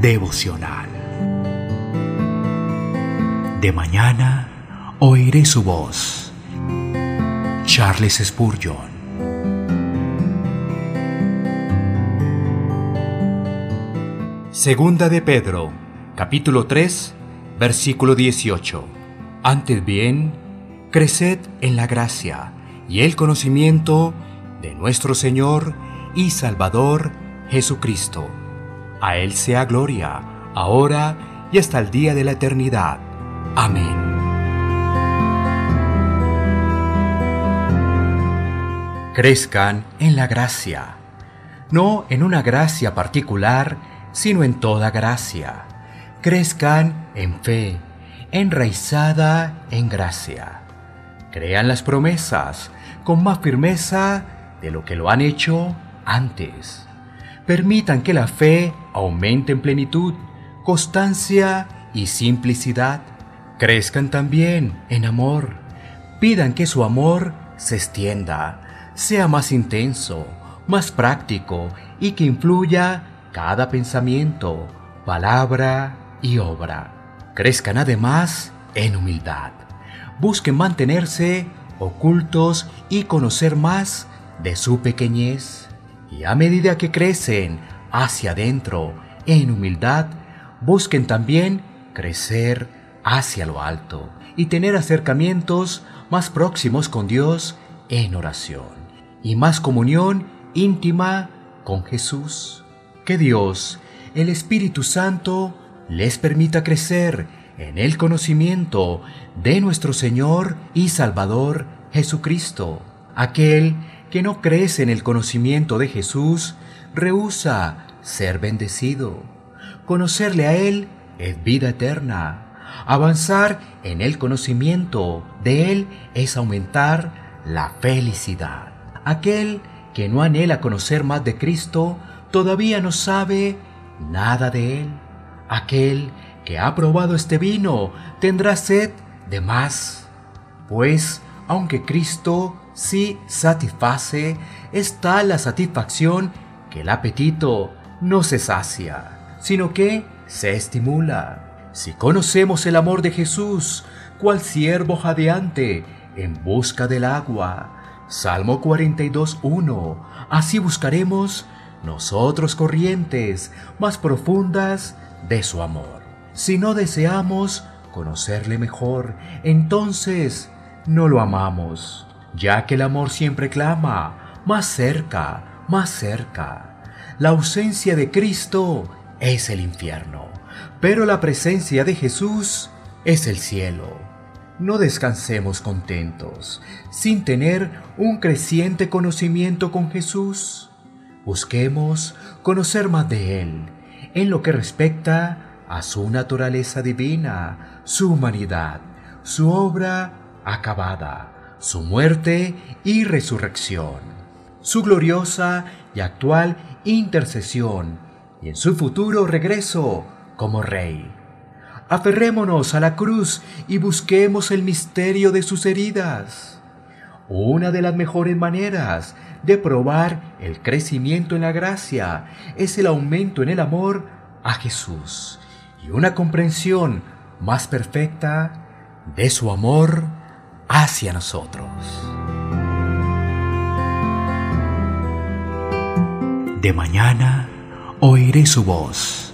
devocional. De mañana oiré su voz. Charles Spurgeon. Segunda de Pedro, capítulo 3, versículo 18. Antes bien, creced en la gracia y el conocimiento de nuestro Señor y Salvador Jesucristo. A Él sea gloria, ahora y hasta el día de la eternidad. Amén. Crezcan en la gracia, no en una gracia particular, sino en toda gracia. Crezcan en fe, enraizada en gracia. Crean las promesas con más firmeza de lo que lo han hecho antes. Permitan que la fe aumente en plenitud, constancia y simplicidad. Crezcan también en amor. Pidan que su amor se extienda, sea más intenso, más práctico y que influya cada pensamiento, palabra y obra. Crezcan además en humildad. Busquen mantenerse ocultos y conocer más de su pequeñez. Y a medida que crecen hacia adentro en humildad, busquen también crecer hacia lo alto y tener acercamientos más próximos con Dios en oración y más comunión íntima con Jesús. Que Dios, el Espíritu Santo, les permita crecer en el conocimiento de nuestro Señor y Salvador Jesucristo, aquel que no crece en el conocimiento de Jesús, rehúsa ser bendecido. Conocerle a Él es vida eterna. Avanzar en el conocimiento de Él es aumentar la felicidad. Aquel que no anhela conocer más de Cristo todavía no sabe nada de Él. Aquel que ha probado este vino tendrá sed de más. Pues, aunque Cristo sí satisface, está la satisfacción que el apetito no se sacia, sino que se estimula. Si conocemos el amor de Jesús, cual siervo jadeante en busca del agua, Salmo 42.1, así buscaremos nosotros corrientes más profundas de su amor. Si no deseamos conocerle mejor, entonces no lo amamos ya que el amor siempre clama, más cerca, más cerca. La ausencia de Cristo es el infierno, pero la presencia de Jesús es el cielo. No descansemos contentos, sin tener un creciente conocimiento con Jesús. Busquemos conocer más de Él, en lo que respecta a su naturaleza divina, su humanidad, su obra acabada su muerte y resurrección, su gloriosa y actual intercesión y en su futuro regreso como Rey. Aferrémonos a la cruz y busquemos el misterio de sus heridas. Una de las mejores maneras de probar el crecimiento en la gracia es el aumento en el amor a Jesús y una comprensión más perfecta de su amor hacia nosotros. De mañana oiré su voz